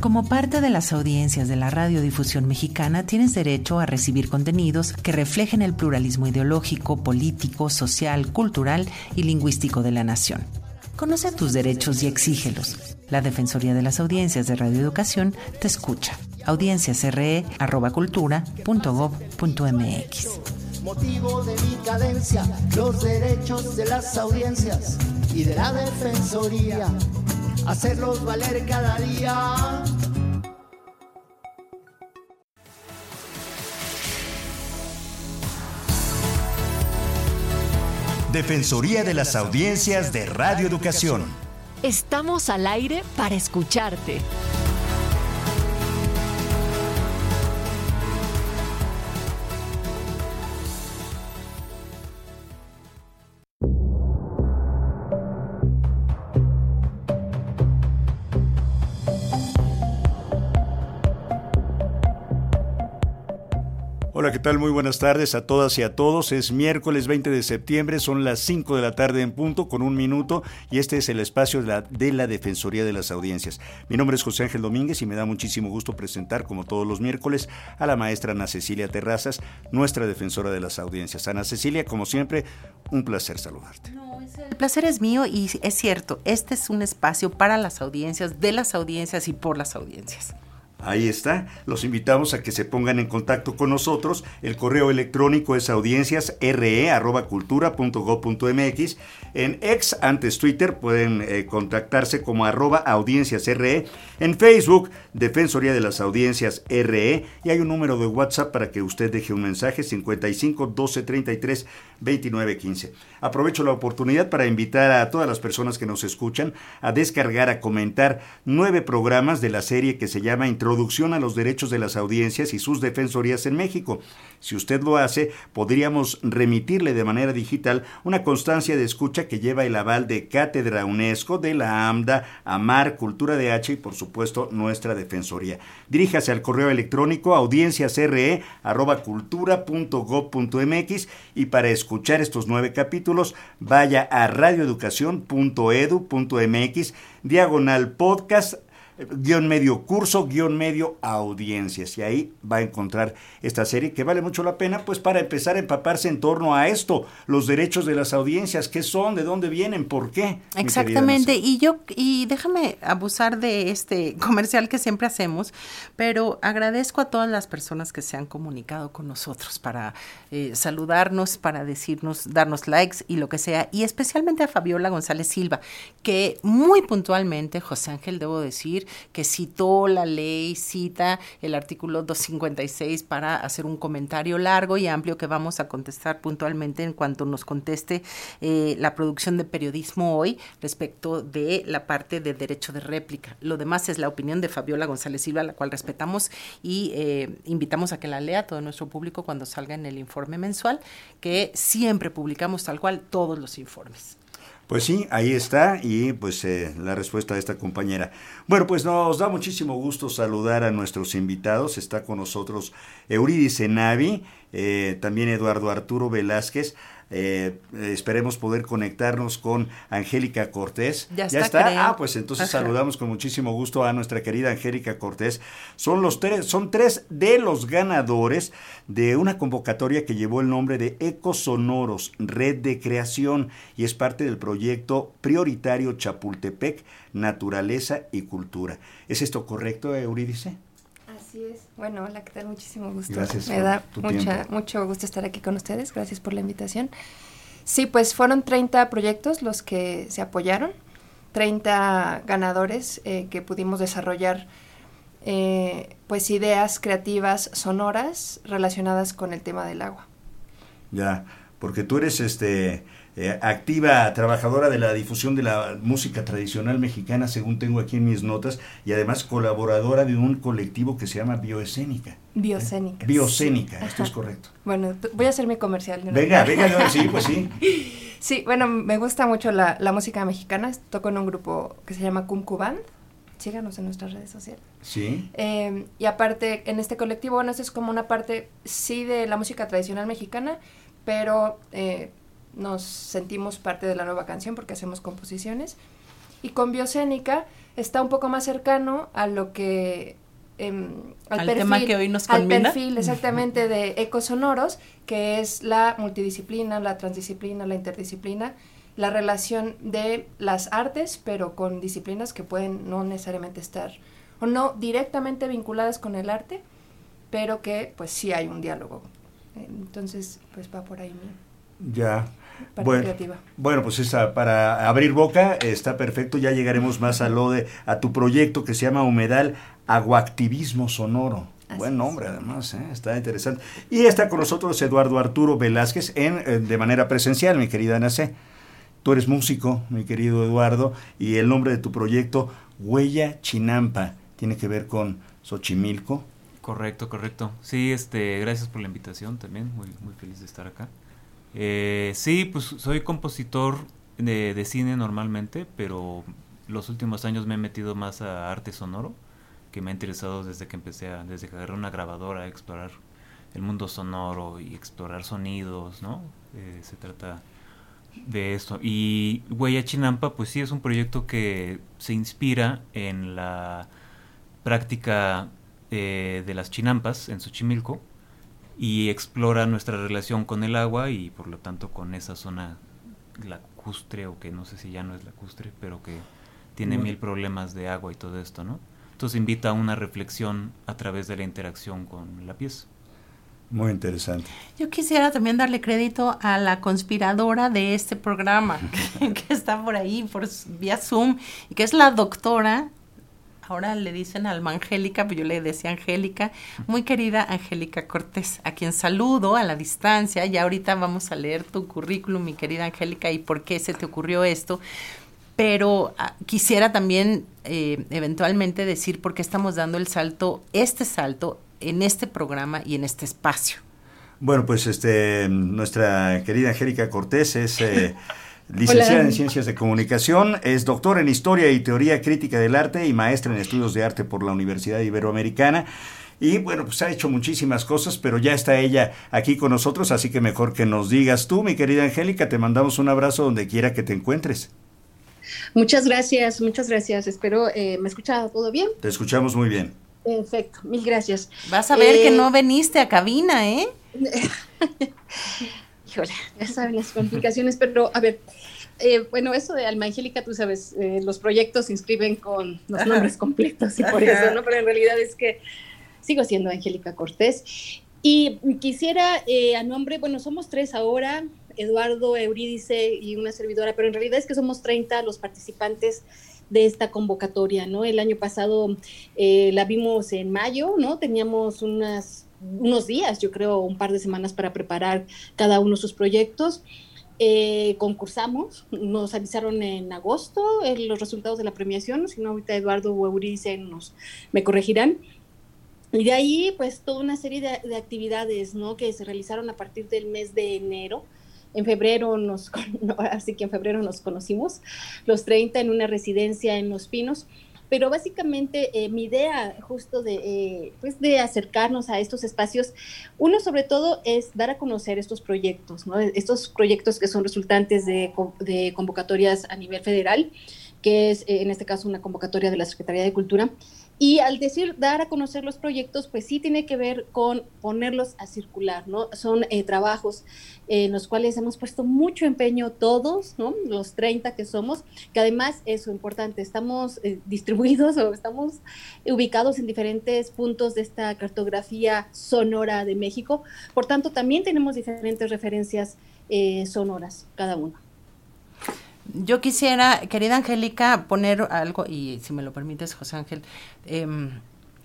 Como parte de las audiencias de la radiodifusión mexicana, tienes derecho a recibir contenidos que reflejen el pluralismo ideológico, político, social, cultural y lingüístico de la nación. Conoce tus derechos y exígelos. La Defensoría de las Audiencias de Radioeducación te escucha. audienciasre.cultura.gov.mx Motivo de mi cadencia, los derechos de las audiencias y de la Defensoría hacerlos valer cada día. Defensoría de las Audiencias de Radio Educación. Estamos al aire para escucharte. Hola, ¿qué tal? Muy buenas tardes a todas y a todos. Es miércoles 20 de septiembre, son las 5 de la tarde en punto, con un minuto, y este es el espacio de la, de la, Defensoría de las Audiencias. Mi nombre es José Ángel Domínguez y me da muchísimo gusto presentar, como todos los miércoles, a la maestra Ana Cecilia Terrazas, nuestra defensora de las audiencias. Ana Cecilia, como siempre, un placer saludarte. El placer es mío y es cierto, este es un espacio para las audiencias, de las audiencias y por las audiencias. Ahí está. Los invitamos a que se pongan en contacto con nosotros. El correo electrónico es audienciasre.cultura.gov.mx. En ex, antes Twitter, pueden eh, contactarse como arroba audienciasre. En Facebook, Defensoría de las Audiencias RE. Y hay un número de WhatsApp para que usted deje un mensaje, 55 12 33 29 15. Aprovecho la oportunidad para invitar a todas las personas que nos escuchan a descargar, a comentar nueve programas de la serie que se llama Introducción a los Derechos de las Audiencias y sus Defensorías en México. Si usted lo hace, podríamos remitirle de manera digital una constancia de escucha que lleva el aval de Cátedra UNESCO, de la AMDA, AMAR, Cultura de H y por supuesto nuestra Defensoría. Diríjase al correo electrónico audienciasre.cultura.gov.mx y para escuchar estos nueve capítulos vaya a radioeducación.edu.mx diagonal podcast guion medio curso, guion medio audiencias. Y ahí va a encontrar esta serie que vale mucho la pena, pues para empezar a empaparse en torno a esto, los derechos de las audiencias, qué son, de dónde vienen, por qué. Exactamente, y yo, y déjame abusar de este comercial que siempre hacemos, pero agradezco a todas las personas que se han comunicado con nosotros para eh, saludarnos, para decirnos, darnos likes y lo que sea, y especialmente a Fabiola González Silva, que muy puntualmente, José Ángel, debo decir, que citó la ley, cita el artículo 256 para hacer un comentario largo y amplio que vamos a contestar puntualmente en cuanto nos conteste eh, la producción de periodismo hoy respecto de la parte de derecho de réplica. Lo demás es la opinión de Fabiola González Silva, la cual respetamos y eh, invitamos a que la lea todo nuestro público cuando salga en el informe mensual, que siempre publicamos tal cual todos los informes. Pues sí, ahí está y pues eh, la respuesta de esta compañera. Bueno, pues nos da muchísimo gusto saludar a nuestros invitados. Está con nosotros Eurídice Navi, eh, también Eduardo Arturo Velázquez. Eh, esperemos poder conectarnos con Angélica Cortés. Ya, está. Ah, pues entonces saludamos con muchísimo gusto a nuestra querida Angélica Cortés. Son los tres, son tres de los ganadores de una convocatoria que llevó el nombre de Ecosonoros, Red de Creación, y es parte del proyecto prioritario Chapultepec, Naturaleza y Cultura. ¿Es esto correcto, Eurídice? Así es. Bueno, hola, ¿qué tal? Muchísimo gusto. Gracias Me da mucha, mucho gusto estar aquí con ustedes. Gracias por la invitación. Sí, pues fueron 30 proyectos los que se apoyaron, 30 ganadores eh, que pudimos desarrollar eh, pues ideas creativas sonoras relacionadas con el tema del agua. Ya, porque tú eres este eh, activa trabajadora de la difusión de la música tradicional mexicana, según tengo aquí en mis notas, y además colaboradora de un colectivo que se llama Bioescénica. Biocénica. Biocénica, esto es correcto. Bueno, voy a hacer mi comercial. Venga, venga, sí, pues sí. Sí, bueno, me gusta mucho la, la música mexicana. Toco en un grupo que se llama Kumku Band. Síganos en nuestras redes sociales. Sí. Eh, y aparte, en este colectivo, bueno, esto es como una parte, sí, de la música tradicional mexicana, pero eh, nos sentimos parte de la nueva canción porque hacemos composiciones. Y con Biocénica está un poco más cercano a lo que em, al, al tema que hoy nos al perfil exactamente de ecosonoros, que es la multidisciplina, la transdisciplina, la interdisciplina, la relación de las artes, pero con disciplinas que pueden no necesariamente estar o no directamente vinculadas con el arte, pero que pues sí hay un diálogo. Entonces, pues va por ahí mi ya. Bueno, creativa. bueno, pues esa, para abrir boca está perfecto. Ya llegaremos más a lo de a tu proyecto que se llama Humedal Aguactivismo Sonoro. Buen nombre, además, ¿eh? está interesante. Y está con nosotros Eduardo Arturo Velázquez en, de manera presencial, mi querida Ana C. Tú eres músico, mi querido Eduardo, y el nombre de tu proyecto, Huella Chinampa, tiene que ver con Xochimilco. Correcto, correcto. Sí, este, gracias por la invitación también, muy, muy feliz de estar acá. Eh, sí, pues soy compositor de, cine normalmente, pero los últimos años me he metido más a arte sonoro, que me ha interesado desde que empecé a, desde que agarré una grabadora a explorar el mundo sonoro y explorar sonidos, ¿no? Eh, se trata de esto. Y Huella Chinampa, pues sí, es un proyecto que se inspira en la práctica eh, de las chinampas en Xochimilco y explora nuestra relación con el agua y por lo tanto con esa zona lacustre o que no sé si ya no es lacustre, pero que tiene mil problemas de agua y todo esto, ¿no? Entonces invita a una reflexión a través de la interacción con la pieza. Muy interesante. Yo quisiera también darle crédito a la conspiradora de este programa, que, está por ahí, por vía Zoom, y que es la doctora, ahora le dicen Alma Angélica, pero yo le decía Angélica, muy querida Angélica Cortés, a quien saludo a la distancia, y ahorita vamos a leer tu currículum, mi querida Angélica, y por qué se te ocurrió esto. Pero ah, quisiera también eh, eventualmente decir por qué estamos dando el salto, este salto en este programa y en este espacio? Bueno, pues este, nuestra querida Angélica Cortés es eh, licenciada en Ciencias de Comunicación, es doctora en Historia y Teoría Crítica del Arte y maestra en Estudios de Arte por la Universidad Iberoamericana. Y bueno, pues ha hecho muchísimas cosas, pero ya está ella aquí con nosotros, así que mejor que nos digas tú, mi querida Angélica, te mandamos un abrazo donde quiera que te encuentres. Muchas gracias, muchas gracias. Espero, eh, ¿me escucha todo bien? Te escuchamos muy bien. Perfecto, mil gracias. Vas a ver que no eh, veniste a cabina, ¿eh? Híjole, ya saben las complicaciones, pero a ver, eh, bueno, eso de Alma Angélica, tú sabes, eh, los proyectos se inscriben con los nombres completos y por eso, ¿no? Pero en realidad es que sigo siendo Angélica Cortés. Y quisiera, a nombre, bueno, somos tres ahora, Eduardo, Eurídice y una servidora, pero en realidad es que somos 30 los participantes de esta convocatoria, ¿no? El año pasado eh, la vimos en mayo, ¿no? Teníamos unas, unos días, yo creo, un par de semanas para preparar cada uno sus proyectos. Eh, concursamos, nos avisaron en agosto eh, los resultados de la premiación, si no ahorita Eduardo o Eurice nos, me corregirán. Y de ahí, pues, toda una serie de, de, actividades, ¿no? Que se realizaron a partir del mes de enero en febrero nos, así que en febrero nos conocimos, los 30 en una residencia en Los Pinos. Pero básicamente eh, mi idea justo de, eh, pues de acercarnos a estos espacios, uno sobre todo es dar a conocer estos proyectos, ¿no? estos proyectos que son resultantes de, de convocatorias a nivel federal, que es eh, en este caso una convocatoria de la Secretaría de Cultura, y al decir dar a conocer los proyectos, pues sí tiene que ver con ponerlos a circular, ¿no? Son eh, trabajos en los cuales hemos puesto mucho empeño todos, ¿no? Los 30 que somos, que además es importante, estamos eh, distribuidos o estamos ubicados en diferentes puntos de esta cartografía sonora de México, por tanto también tenemos diferentes referencias eh, sonoras cada uno. Yo quisiera, querida Angélica, poner algo, y si me lo permites, José Ángel, eh,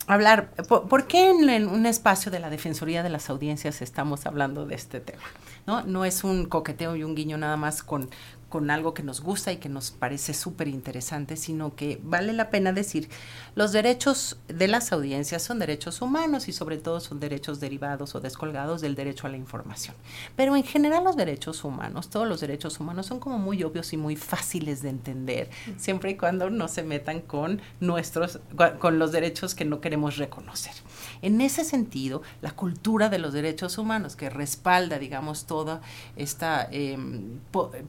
hablar, ¿por, qué en, un espacio de la Defensoría de las Audiencias estamos hablando de este tema? ¿no? no es un coqueteo y un guiño nada más con, con algo que nos gusta y que nos parece súper interesante, sino que vale la pena decir, los derechos de las audiencias son derechos humanos y sobre todo son derechos derivados o descolgados del derecho a la información. Pero en general los derechos humanos, todos los derechos humanos son como muy obvios y muy fáciles de entender, siempre y cuando no se metan con nuestros, con los derechos que no queremos reconocer. En ese sentido, la cultura de los derechos humanos que respalda, digamos, toda esta eh,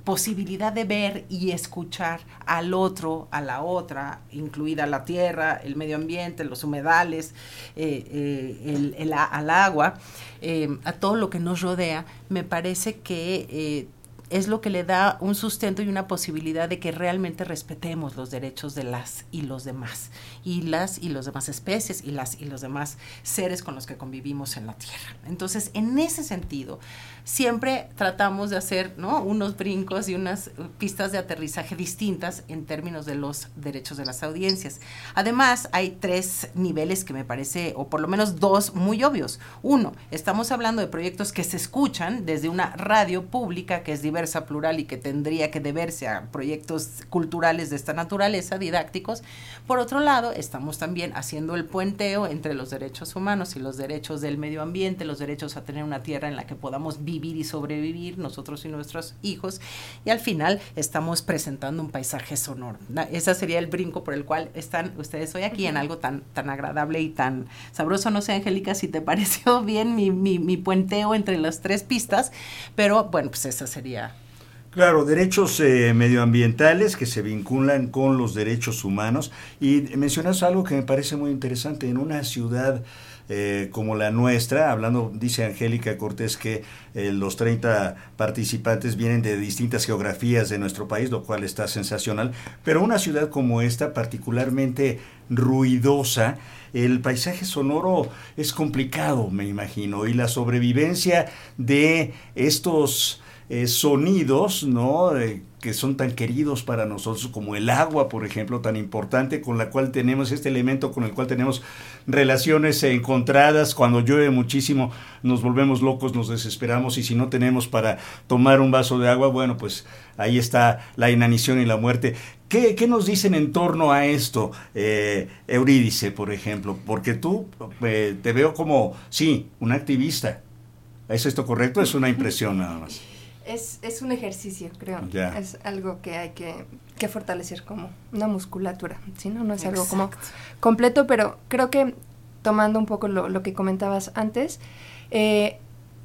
posibilidad de ver y escuchar al otro, a la otra, incluida la tierra, el medio ambiente, los humedales, eh, eh, el, al agua, eh, a todo lo que nos rodea, me parece que es lo que le da un sustento y una posibilidad de que realmente respetemos los derechos de las y los demás, y las y los demás especies y las y los demás seres con los que convivimos en la Tierra. Entonces, en ese sentido, siempre tratamos de hacer ¿no? unos brincos y unas pistas de aterrizaje distintas en términos de los derechos de las audiencias. Además, hay tres niveles que me parece, o por lo menos dos, muy obvios. Uno, estamos hablando de proyectos que se escuchan desde una radio pública que es diversa, plural y que tendría que deberse a proyectos culturales de esta naturaleza, didácticos. Por otro lado, estamos también haciendo el puenteo entre los derechos humanos y los derechos del medio ambiente, los derechos a tener una tierra en la que podamos vivir y sobrevivir nosotros y nuestros hijos y al final estamos presentando un paisaje sonoro. Ese sería el brinco por el cual están ustedes hoy aquí en algo tan, tan agradable y tan sabroso. No sé, Angélica, si te pareció bien mi, mi, mi puenteo entre las tres pistas, pero bueno, pues esa sería Claro, derechos eh, medioambientales que se vinculan con los derechos humanos. Y mencionas algo que me parece muy interesante. En una ciudad eh, como la nuestra, hablando, dice Angélica Cortés que eh, los 30 participantes vienen de distintas geografías de nuestro país, lo cual está sensacional, pero una ciudad como esta, particularmente ruidosa, el paisaje sonoro es complicado, me imagino, y la sobrevivencia de estos eh, sonidos, ¿no? que son tan queridos para nosotros como el agua, por ejemplo, tan importante con la cual tenemos este elemento con el cual tenemos relaciones encontradas. Cuando llueve muchísimo nos volvemos locos, nos desesperamos y si no tenemos para tomar un vaso de agua, bueno, pues ahí está la inanición y la muerte. ¿Qué, qué nos dicen en torno a esto, eh, Eurídice, por ejemplo? Porque tú eh, te veo como, sí, un activista. ¿Es esto correcto? Es una impresión nada más. Es, es un ejercicio, creo. Es algo que hay que, que, fortalecer como una musculatura. Si no, no es algo como completo, pero creo que tomando un poco lo, lo que comentabas antes, eh,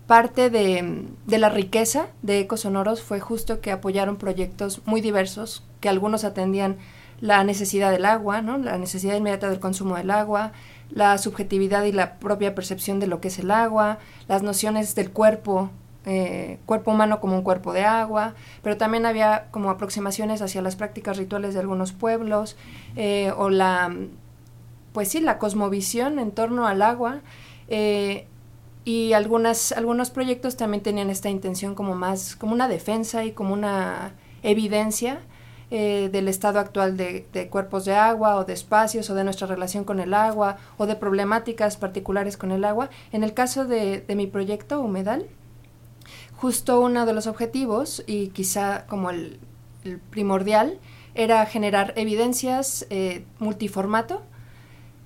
parte de, de, la riqueza de Ecosonoros fue justo que apoyaron proyectos muy diversos, que algunos atendían la necesidad del agua, ¿no? la necesidad inmediata del consumo del agua, la subjetividad y la propia percepción de lo que es el agua, las nociones del cuerpo eh, cuerpo humano como un cuerpo de agua, pero también había como aproximaciones hacia las prácticas rituales de algunos pueblos, eh, o la, pues sí, la cosmovisión en torno al agua, eh, y algunas, algunos proyectos también tenían esta intención como más, como una defensa y como una evidencia del estado actual de, cuerpos de agua o de espacios o de nuestra relación con el agua o de problemáticas particulares con el agua. En el caso de, de mi proyecto Humedal, justo uno de los objetivos, y quizá como el, primordial, era generar evidencias eh, multiformato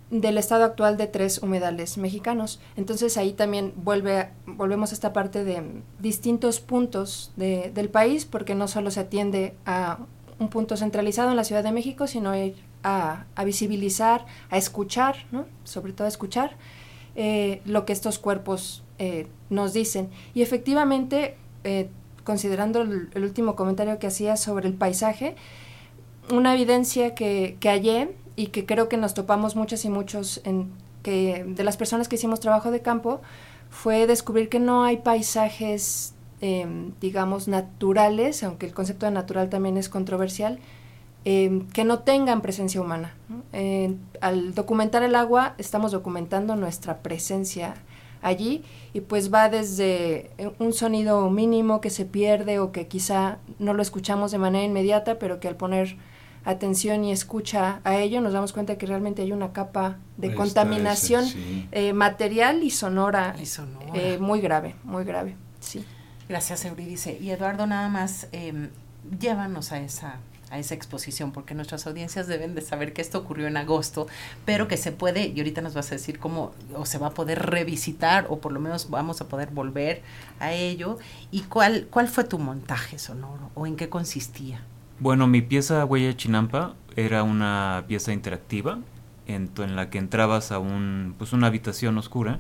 del estado actual de tres humedales mexicanos. Entonces ahí también vuelve, volvemos a esta parte de distintos puntos del país, porque no solo se atiende a un punto centralizado en la Ciudad de México, sino a, a visibilizar, a escuchar, ¿no? sobre todo a escuchar eh, lo que estos cuerpos eh, nos dicen. Y efectivamente, eh, considerando el, último comentario que hacía sobre el paisaje, una evidencia que, que hallé y que creo que nos topamos muchas y muchos en, que, de las personas que hicimos trabajo de campo fue descubrir que no hay paisajes, em, digamos, naturales, aunque el concepto de natural también es controversial, em, que no tengan presencia humana. al documentar el agua, estamos documentando nuestra presencia allí y pues va desde eh, un sonido mínimo que se pierde o que quizá no lo escuchamos de manera inmediata, pero que al poner atención y escucha a ello nos damos cuenta que realmente hay una capa de contaminación eh, material y sonora, eh, muy grave, muy grave, sí. Gracias, Euridice. Y Eduardo, nada más, em, llévanos a esa a esa exposición, porque nuestras audiencias deben de saber que esto ocurrió en agosto, pero que se puede, y ahorita nos vas a decir cómo, o se va a poder revisitar, o por lo menos vamos a poder volver a ello. ¿Y cuál, cuál fue tu montaje sonoro, o en qué consistía? Bueno, mi pieza Huella Chinampa era una pieza interactiva en, en, la que entrabas a un, pues una habitación oscura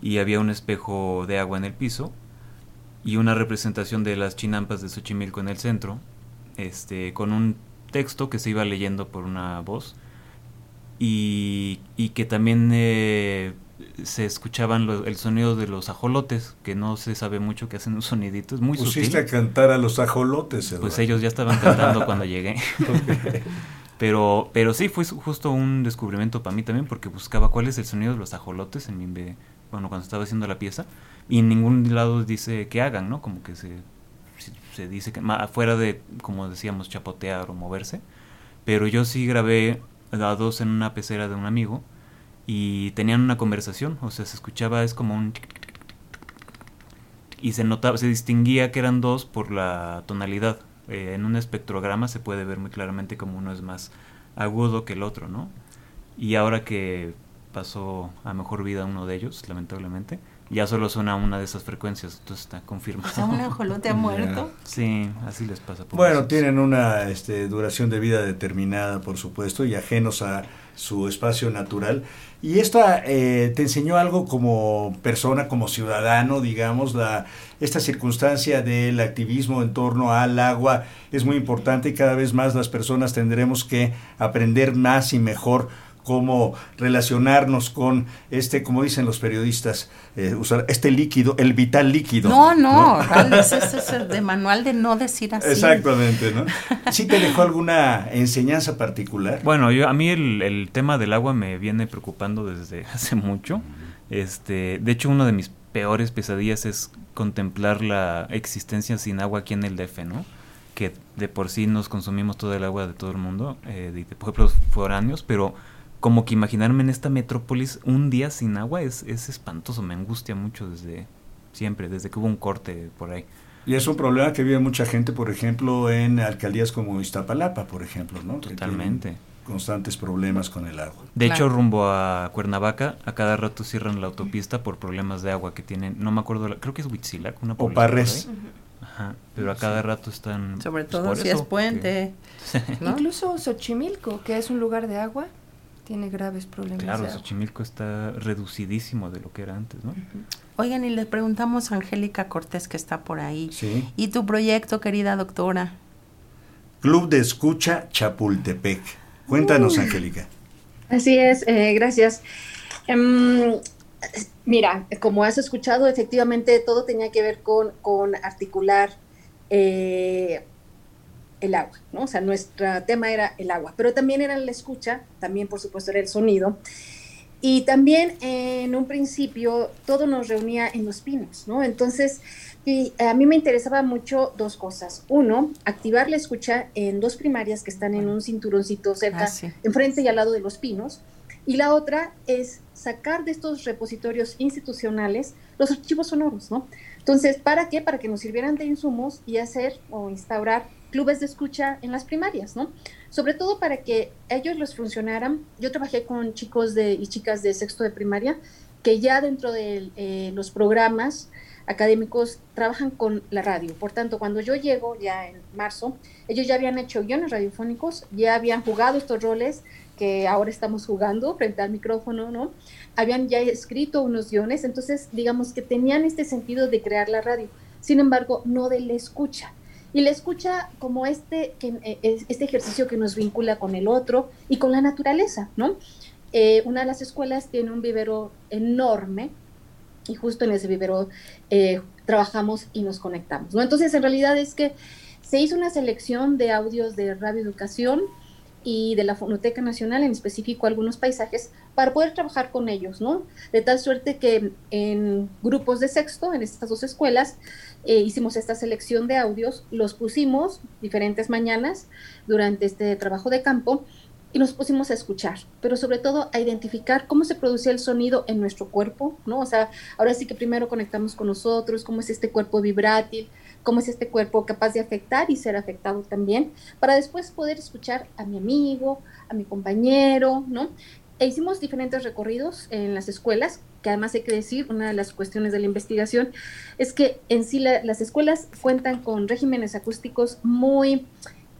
y había un espejo de agua en el piso y una representación de las chinampas de Xochimilco en el centro este, con un texto que se iba leyendo por una voz y, y que también eh, se escuchaban lo- el sonido de los ajolotes, que no se sabe mucho que hacen un sonidito, es muy Pusiste sutil. a cantar a los ajolotes, Pues Eduardo. ellos ya estaban cantando cuando llegué. Pero, pero sí, fue justo un descubrimiento para mí también, porque buscaba cuál es el sonido de los ajolotes en mi bueno, cuando estaba haciendo la pieza, y en ningún lado dice que hagan, ¿no? Como que se, se- dice que, afuera de, como decíamos, chapotear o moverse. Pero yo sí grabé a dos en una pecera de un amigo, y tenían una conversación, o sea, se escuchaba, es como un... Y se notaba, se distinguía que eran dos por la tonalidad. Eh, en un espectrograma se puede ver muy claramente como uno es más agudo que el otro, ¿no? Y ahora que pasó a mejor vida uno de ellos, lamentablemente, ya solo suena una de esas frecuencias, entonces está confirmado. O sea, un ajolote ha muerto. Sí, así les pasa. Bueno, tienen una este, duración de vida determinada, por supuesto, y ajenos a su espacio natural. Y esta eh, te enseñó algo como persona, como ciudadano, digamos, la, esta circunstancia del activismo en torno al agua es muy importante y cada vez más las personas tendremos que aprender más y mejor cómo relacionarnos con este, como dicen los periodistas, eh, usar este líquido, el vital líquido. No, no, vale, ese ese es el de manual de no decir así. Exactamente, ¿no? ¿Sí te dejó alguna enseñanza particular? Bueno, yo, a mí el, el tema del agua me viene preocupando desde hace mucho. Este, de hecho, una de mis peores pesadillas es contemplar la existencia sin agua aquí en el DF, ¿no? Que de por sí nos consumimos todo el agua de todo el mundo, eh, de, de pueblos foráneos, pero como que imaginarme en esta metrópolis un día sin agua es, es espantoso, me angustia mucho desde siempre, desde que hubo un corte por ahí. Y es un problema que vive mucha gente, por ejemplo, en alcaldías como Iztapalapa, por ejemplo, ¿no? Totalmente. constantes problemas con el agua. De Claro. hecho, rumbo a Cuernavaca, a cada rato cierran la autopista por problemas de agua que tienen. No me acuerdo, la- creo que es Huitzilac, una O Parres. Ajá, pero a cada rato están. Sobre pues, todo si eso, es puente. ¿no? Incluso Xochimilco, que es un lugar de agua, tiene graves problemas claro. Xochimilco está reducidísimo de lo que era antes, ¿no? Oigan, y le preguntamos a Angélica Cortés que está por ahí. Sí. ¿Y tu proyecto, querida doctora? Club de Escucha Chapultepec. Cuéntanos, Angélica. Así es, eh, gracias. Em, mira, como has escuchado, efectivamente todo tenía que ver con, con articular eh, el agua, ¿no? O sea, nuestro tema era el agua, pero también era la escucha, también por supuesto era el sonido. Y también en un principio todo nos reunía en los pinos, ¿no? Entonces, y a mí me interesaba mucho dos cosas. Uno, activar la escucha en dos primarias que están en un cinturoncito cerca Ah, sí. enfrente y al lado de los pinos. Y la otra es sacar de estos repositorios institucionales los archivos sonoros, ¿no? Entonces, ¿para qué? Para que nos sirvieran de insumos y hacer o instaurar clubes de escucha en las primarias, ¿no? Sobre todo para que ellos les funcionaran. Yo trabajé con chicos de, y chicas de sexto de primaria que ya dentro de eh, los programas académicos trabajan con la radio. Por tanto, cuando yo llego ya en marzo, ellos ya habían hecho guiones radiofónicos, ya habían jugado estos roles que ahora estamos jugando frente al micrófono, ¿no? Habían ya escrito unos guiones, entonces digamos que tenían este sentido de crear la radio, sin embargo, no de la escucha. Y la escucha como este, eh, es- este ejercicio que nos vincula con el otro y con la naturaleza, ¿no? Eh, una de las escuelas tiene un vivero enorme y justo en ese vivero eh, trabajamos y nos conectamos, ¿no? Entonces, en realidad es que se hizo una selección de audios de radioeducación y de la Fonoteca Nacional, en específico algunos paisajes, para poder trabajar con ellos, ¿no? De tal suerte que en grupos de sexto, en estas dos escuelas, eh, hicimos esta selección de audios, los pusimos diferentes mañanas durante este trabajo de campo y nos pusimos a escuchar, pero sobre todo a identificar cómo se producía el sonido en nuestro cuerpo, ¿no? O sea, ahora sí que primero conectamos con nosotros, cómo es este cuerpo vibrátil, cómo es este cuerpo capaz de afectar y ser afectado también, para después poder escuchar a mi amigo, a mi compañero, ¿no? E hicimos diferentes recorridos en las escuelas, que además hay que decir, una de las cuestiones de la investigación es que en sí la- las escuelas cuentan con regímenes acústicos muy,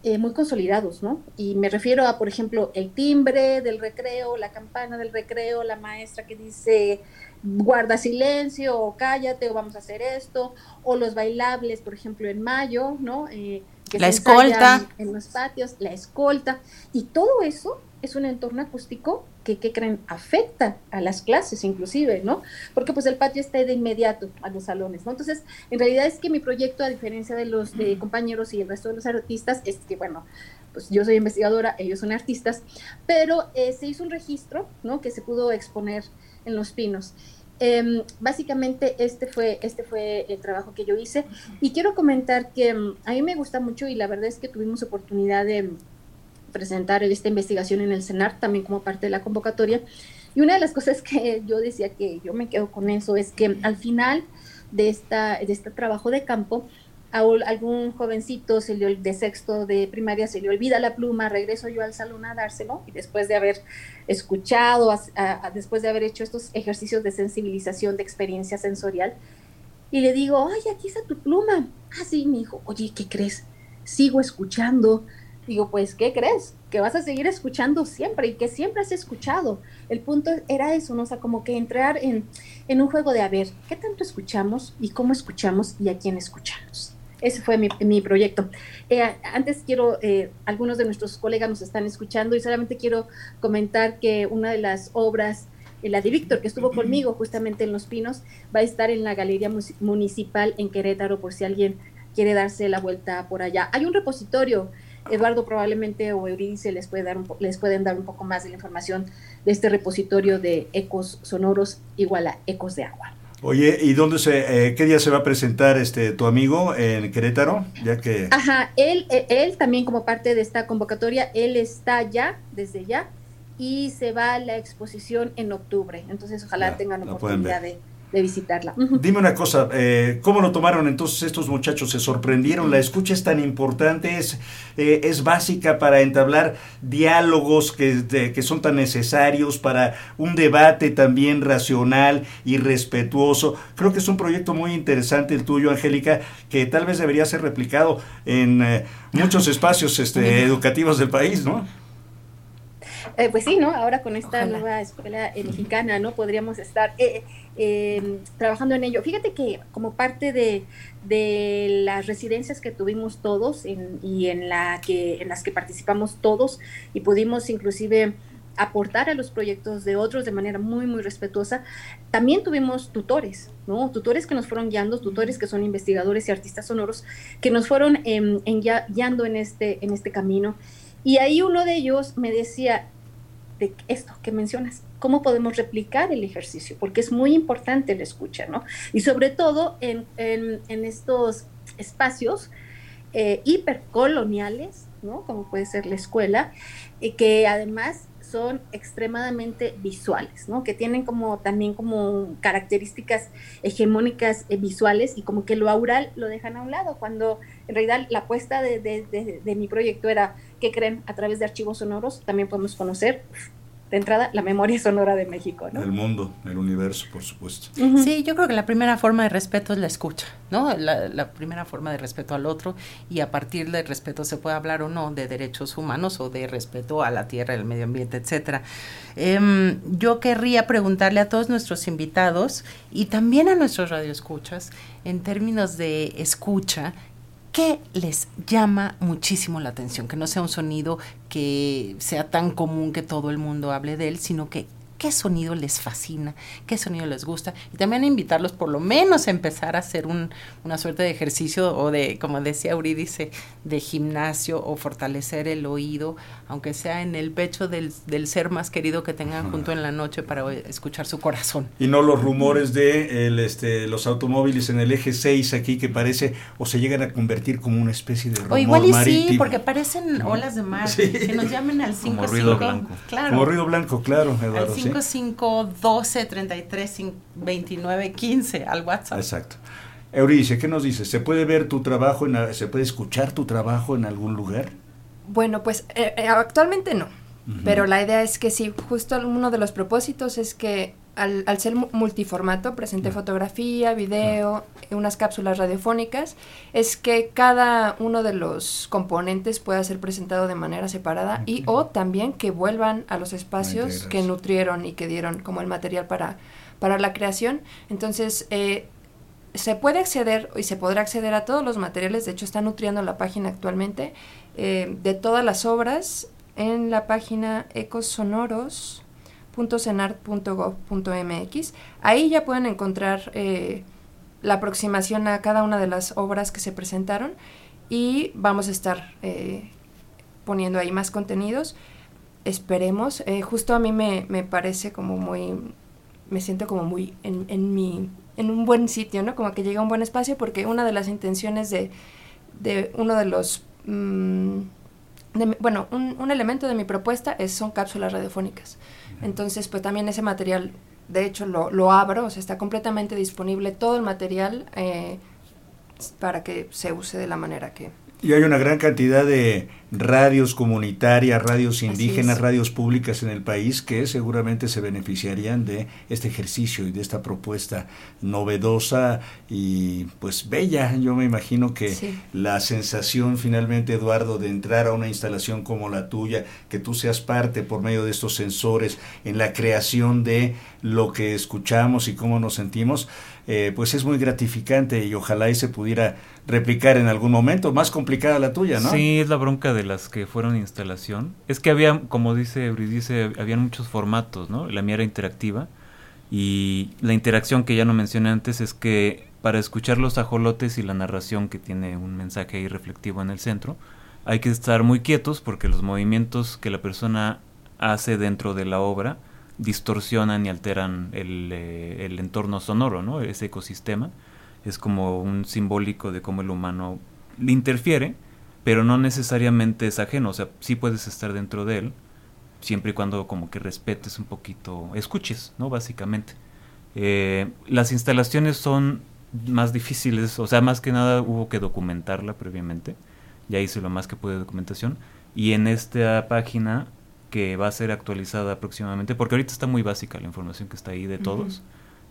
eh, muy consolidados, ¿no? Y me refiero a, por ejemplo, el timbre del recreo, la campana del recreo, la maestra que dice guarda silencio o cállate o vamos a hacer esto, o los bailables, por ejemplo, en mayo, ¿no? Eh, que la se escolta. en los patios, la escolta, y todo eso es un entorno acústico que, ¿qué creen? Afecta a las clases inclusive, ¿no? Porque pues el patio está de inmediato a los salones, ¿no? Entonces, en realidad es que mi proyecto, a diferencia de los de compañeros y el resto de los artistas, es que, bueno, pues yo soy investigadora, ellos son artistas, pero eh, se hizo un registro, ¿no? Que se pudo exponer en Los Pinos. Em, básicamente este fue, este fue el trabajo que yo hice. Y quiero comentar que em, a mí me gusta mucho y la verdad es que tuvimos oportunidad de presentar esta investigación en el CENAR también como parte de la convocatoria. Y una de las cosas que yo decía que yo me quedo con eso es que al final de, esta, de este trabajo de campo a algún jovencito se le, de sexto de primaria se le olvida la pluma, regreso yo al salón a dárselo y después de haber escuchado, después de haber hecho estos ejercicios de sensibilización de experiencia sensorial, y le digo, ay, aquí está tu pluma. Ah, sí, mi hijo, oye, ¿qué crees? Sigo escuchando. Digo, pues, ¿qué crees? Que vas a seguir escuchando siempre y que siempre has escuchado. El punto era eso, ¿no? O sea, como que entrar en, en un juego de a ver, ¿qué tanto escuchamos y cómo escuchamos y a quién escuchamos? Ese fue mi, mi proyecto. Eh, antes quiero, eh, algunos de nuestros colegas nos están escuchando y solamente quiero comentar que una de las obras, eh, la de Víctor, que estuvo conmigo justamente en Los Pinos, va a estar en la Galería Municipal en Querétaro por si alguien quiere darse la vuelta por allá. Hay un repositorio, Eduardo probablemente o Euridice les, puede dar un les pueden dar un poco más de la información de este repositorio de ecos sonoros igual a ecos de agua. Oye, ¿y dónde se, eh, qué día se va a presentar este tu amigo en Querétaro? Ya que... Ajá, él, eh, él también como parte de esta convocatoria, él está ya, desde ya, y se va a la exposición en octubre. Entonces, ojalá Ya, tengan oportunidad de, de visitarla. Dime una cosa, eh, ¿cómo lo tomaron entonces estos muchachos? ¿Se sorprendieron? ¿La escucha es tan importante? ¿Es, eh, es básica para entablar diálogos que, de- que son tan necesarios para un debate también racional y respetuoso? Creo que es un proyecto muy interesante el tuyo, Angélica, que tal vez debería ser replicado en eh, muchos espacios este, educativos del país, ¿no? Eh, pues sí, ¿no? Ahora con esta Ojalá. nueva escuela eh, mexicana, ¿no? Podríamos estar eh, eh, trabajando en ello. Fíjate que como parte de, de las residencias que tuvimos todos en- y en, la que, en las que participamos todos y pudimos inclusive aportar a los proyectos de otros de manera muy, muy respetuosa, también tuvimos tutores, ¿no? Tutores que nos fueron guiando, tutores que son investigadores y artistas sonoros, que nos fueron em, en guiando en este, en este camino. Y ahí uno de ellos me decía, de esto que mencionas, cómo podemos replicar el ejercicio, porque es muy importante la escucha, ¿no? Y sobre todo en, en- estos espacios eh, hipercoloniales, ¿no? Como puede ser la escuela, y que además son extremadamente visuales, ¿no? Que tienen como también como características hegemónicas eh, visuales y como que lo aural lo dejan a un lado, cuando en realidad la apuesta de- de- de mi proyecto era, ¿qué creen? A través de archivos sonoros también podemos conocer, de entrada, la memoria sonora de México, ¿no? El mundo, el universo, por supuesto. Sí, yo creo que la primera forma de respeto es la escucha, ¿no? La, la primera forma de respeto al otro y a partir del respeto se puede hablar o no de derechos humanos o de respeto a la tierra, el medio ambiente, etcétera. Em, yo querría preguntarle a todos nuestros invitados y también a nuestros radioescuchas en términos de escucha, ¿qué les llama muchísimo la atención? Que no sea un sonido que sea tan común que todo el mundo hable de él, sino que qué sonido les fascina, qué sonido les gusta. Y también invitarlos por lo menos a empezar a hacer un, una suerte de ejercicio o de, como decía Eurídice, de gimnasio o fortalecer el oído, aunque sea en el pecho del, del ser más querido que tengan junto en la noche para escuchar su corazón. Y no los rumores de el, este, los automóviles en el eje 6 aquí que parece o se llegan a convertir como una especie de rumor O igual y marítimo. sí, porque parecen olas de mar. Sí. Que nos llamen al Como 55. ruido blanco. Claro. Como ruido blanco, claro, al Eduardo. ¿sí? 55 12 33 29 15 al WhatsApp. Exacto. Euridice, ¿qué nos dices? ¿Se puede ver tu trabajo, en, se puede escuchar tu trabajo en algún lugar? Bueno, pues eh, eh, actualmente no, pero la idea es que sí, justo uno de los propósitos es que al, al ser mu- multiformato, presente fotografía, video, eh, unas cápsulas radiofónicas, es que cada uno de los componentes pueda ser presentado de manera separada y o también que vuelvan a los espacios que nutrieron y que dieron como el material para, para la creación. Entonces, eh, se puede acceder y se podrá acceder a todos los materiales, de hecho está nutriendo la página actualmente, eh, de todas las obras en la página ecosonoros.cenar.gov.mx. Ahí ya pueden encontrar eh, la aproximación a cada una de las obras que se presentaron y vamos a estar eh, poniendo ahí más contenidos. Esperemos. justo a mí me, me parece como muy me siento como muy en, en, mi, en un buen sitio, ¿no? Como que llega a un buen espacio porque una de las intenciones de, de uno de los... Mm, bueno, un, un, elemento de mi propuesta es, son cápsulas radiofónicas. Entonces, pues también ese material, de hecho, lo, lo abro, o sea, está completamente disponible todo el material eh, para que se use de la manera que, y hay una gran cantidad de radios comunitarias, radios indígenas, radios públicas en el país que seguramente se beneficiarían de este ejercicio y de esta propuesta novedosa y pues bella. Yo me imagino que la sensación finalmente, Eduardo, de entrar a una instalación como la tuya, que tú seas parte por medio de estos sensores en la creación de lo que escuchamos y cómo nos sentimos, eh, pues es muy gratificante y ojalá y se pudiera replicar en algún momento. Más complicada la tuya, ¿no? Sí, es la bronca de las que fueron instalación. Es que había, como dice Euridice, habían muchos formatos, ¿no? La mía era interactiva. Y la interacción que ya no mencioné antes es que para escuchar los ajolotes y la narración que tiene un mensaje ahí reflectivo en el centro, hay que estar muy quietos porque los movimientos que la persona hace dentro de la obra distorsionan y alteran el, eh, el entorno sonoro, ¿no? Ese ecosistema es como un simbólico de cómo el humano le interfiere, pero no necesariamente es ajeno, o sea, sí puedes estar dentro de él, siempre y cuando como que respetes un poquito, escuches, ¿no? Básicamente. Eh, las instalaciones son más difíciles, o sea, más que nada hubo que documentarla previamente, ya hice lo más que pude de documentación, y en esta página que va a ser actualizada próximamente, porque ahorita está muy básica la información que está ahí de todos,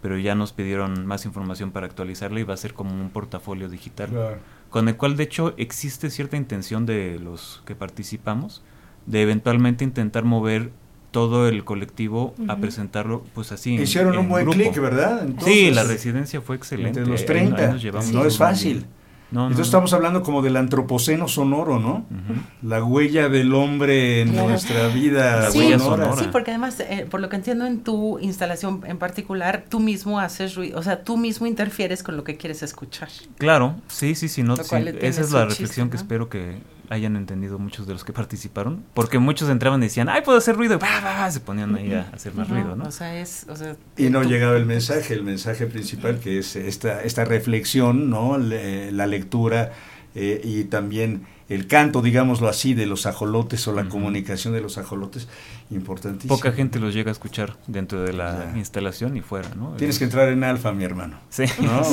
pero ya nos pidieron más información para actualizarla y va a ser como un portafolio digital, con el cual de hecho existe cierta intención de los que participamos de eventualmente intentar mover todo el colectivo a presentarlo pues así. Hicieron un buen clic, ¿verdad? sí, la residencia fue excelente. Entre los 30, no es fácil. Entonces estamos hablando como del antropoceno sonoro, ¿no? La huella del hombre en nuestra vida sí, sonora. Sí, porque además, eh, por lo que entiendo en tu instalación en particular, tú mismo haces ruido, o sea, tú mismo interfieres con lo que quieres escuchar. Claro, sí, sí, sí, no, esa es la reflexión que espero que hayan entendido muchos de los que participaron, porque muchos entraban y decían, ay, puedo hacer ruido, y se ponían ahí a hacer más ruido, ¿no? O sea, es, o sea, y no llegaba el mensaje, el mensaje principal que es esta, esta reflexión, ¿no? la lectura eh, y también el canto, digámoslo así, de los ajolotes o la comunicación de los ajolotes, importantísimo. Poca gente los llega a escuchar dentro de la instalación y fuera, ¿no? Tienes que entrar en alfa, mi hermano. Sí.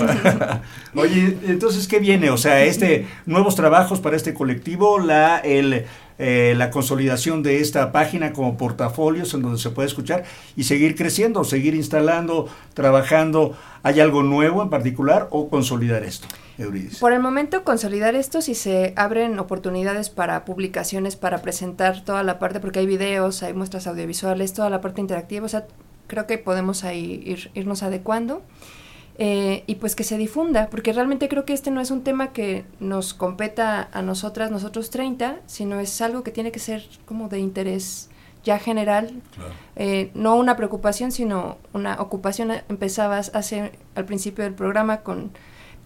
Oye, entonces, ¿qué viene? O sea, este nuevos trabajos para este colectivo, la, el, eh, la consolidación de esta página como portafolios en donde se puede escuchar y seguir creciendo, seguir instalando, trabajando. ¿Hay algo nuevo en particular o consolidar esto? Por el momento consolidar esto si se abren oportunidades para publicaciones, para presentar toda la parte, porque hay videos, hay muestras audiovisuales, toda la parte interactiva, o sea, creo que podemos ahí ir, irnos adecuando. Eh, y pues que se difunda, porque realmente creo que este no es un tema que nos competa a nosotras, nosotros 30, sino es algo que tiene que ser como de interés ya general, eh, no una preocupación, sino una ocupación. Empezabas hace al principio del programa con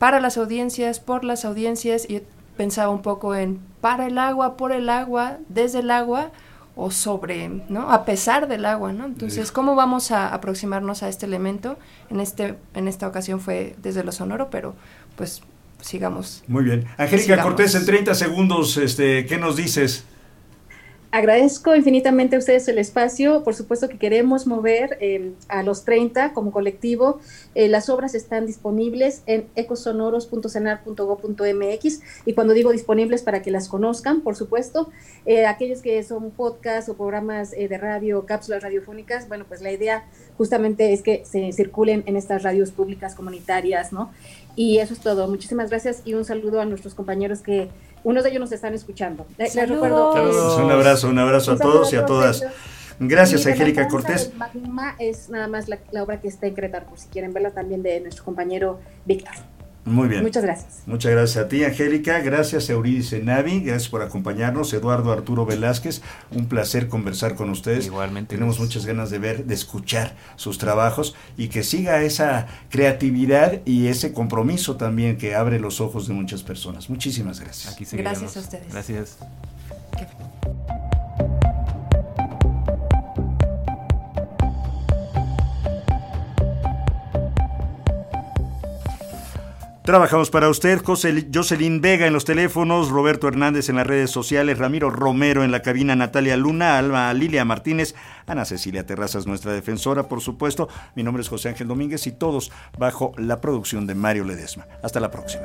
para las audiencias, por las audiencias, y pensaba un poco en para el agua, por el agua, desde el agua o sobre, ¿no? A pesar del agua, ¿no? Entonces, ¿cómo vamos a aproximarnos a este elemento? En este en esta ocasión fue desde lo sonoro, pero pues sigamos. Muy bien. Angélica Cortés, en 30 segundos, este, ¿qué nos dices? Agradezco infinitamente a ustedes el espacio. Por supuesto que queremos mover eh, a los 30 como colectivo. Eh, las obras están disponibles en ecosonoros.cenar.go.mx y cuando digo disponibles para que las conozcan, por supuesto, eh, aquellos que son podcasts o programas de radio, cápsulas radiofónicas, bueno, pues la idea justamente es que se circulen en estas radios públicas comunitarias, ¿no? Y eso es todo. Muchísimas gracias y un saludo a nuestros compañeros que unos de ellos nos están escuchando. Les, recuerdo un abrazo, un abrazo a todos y a todas. Gracias, Angélica Cortés. es nada más la, obra que está en Cretar, por si quieren verla también de nuestro compañero Víctor. Muy bien. Muchas gracias. Muchas gracias a ti, Angélica. Gracias a Eurídice Navi. Gracias por acompañarnos. Eduardo Arturo Velázquez. Un placer conversar con ustedes. Igualmente. Tenemos muchas ganas de ver, de escuchar sus trabajos y que siga esa creatividad y ese compromiso también que abre los ojos de muchas personas. Muchísimas gracias. Aquí Gracias a ustedes. Gracias. Trabajamos para usted, José- Jocelyn Vega en los teléfonos, Roberto Hernández en las redes sociales, Ramiro Romero en la cabina, Natalia Luna, Alma Lilia Martínez, Ana Cecilia Terrazas, nuestra defensora, por supuesto. Mi nombre es José Ángel Domínguez y todos bajo la producción de Mario Ledesma. Hasta la próxima.